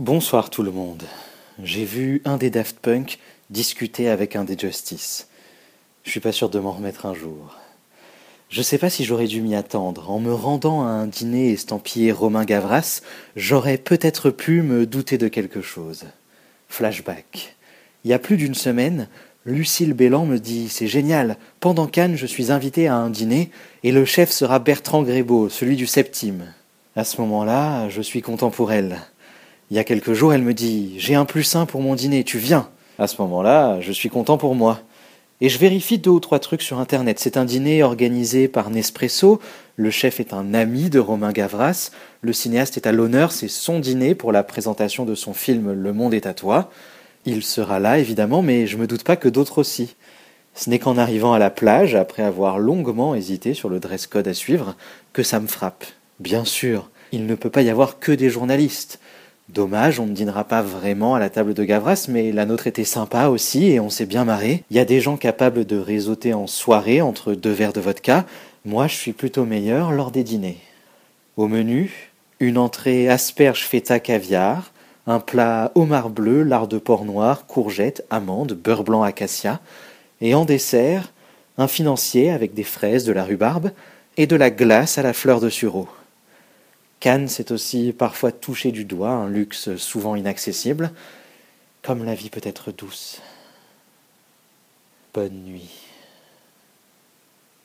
Bonsoir tout le monde. J'ai vu un des Daft Punk discuter avec un des Justice. Je suis pas sûr de m'en remettre un jour. Je sais pas si j'aurais dû m'y attendre. En me rendant à un dîner estampillé Romain Gavras, j'aurais peut-être pu me douter de quelque chose. Flashback. Il y a plus d'une semaine, Lucille Bélan me dit C'est génial, pendant Cannes, je suis invité à un dîner et le chef sera Bertrand Grébeau, celui du septime. À ce moment-là, je suis content pour elle. Il y a quelques jours, elle me dit J'ai un plus un pour mon dîner, tu viens À ce moment-là, je suis content pour moi. Et je vérifie deux ou trois trucs sur Internet. C'est un dîner organisé par Nespresso. Le chef est un ami de Romain Gavras. Le cinéaste est à l'honneur. C'est son dîner pour la présentation de son film Le Monde est à toi. Il sera là, évidemment, mais je me doute pas que d'autres aussi. Ce n'est qu'en arrivant à la plage, après avoir longuement hésité sur le dress code à suivre, que ça me frappe. Bien sûr, il ne peut pas y avoir que des journalistes. Dommage, on ne dînera pas vraiment à la table de Gavras, mais la nôtre était sympa aussi et on s'est bien marré. Il y a des gens capables de réseauter en soirée entre deux verres de vodka. Moi, je suis plutôt meilleur lors des dîners. Au menu, une entrée asperge feta caviar, un plat homard bleu, lard de porc noir, courgettes, amandes, beurre blanc acacia, et en dessert, un financier avec des fraises, de la rhubarbe et de la glace à la fleur de sureau. Cannes, c'est aussi parfois toucher du doigt un luxe souvent inaccessible, comme la vie peut être douce. Bonne nuit.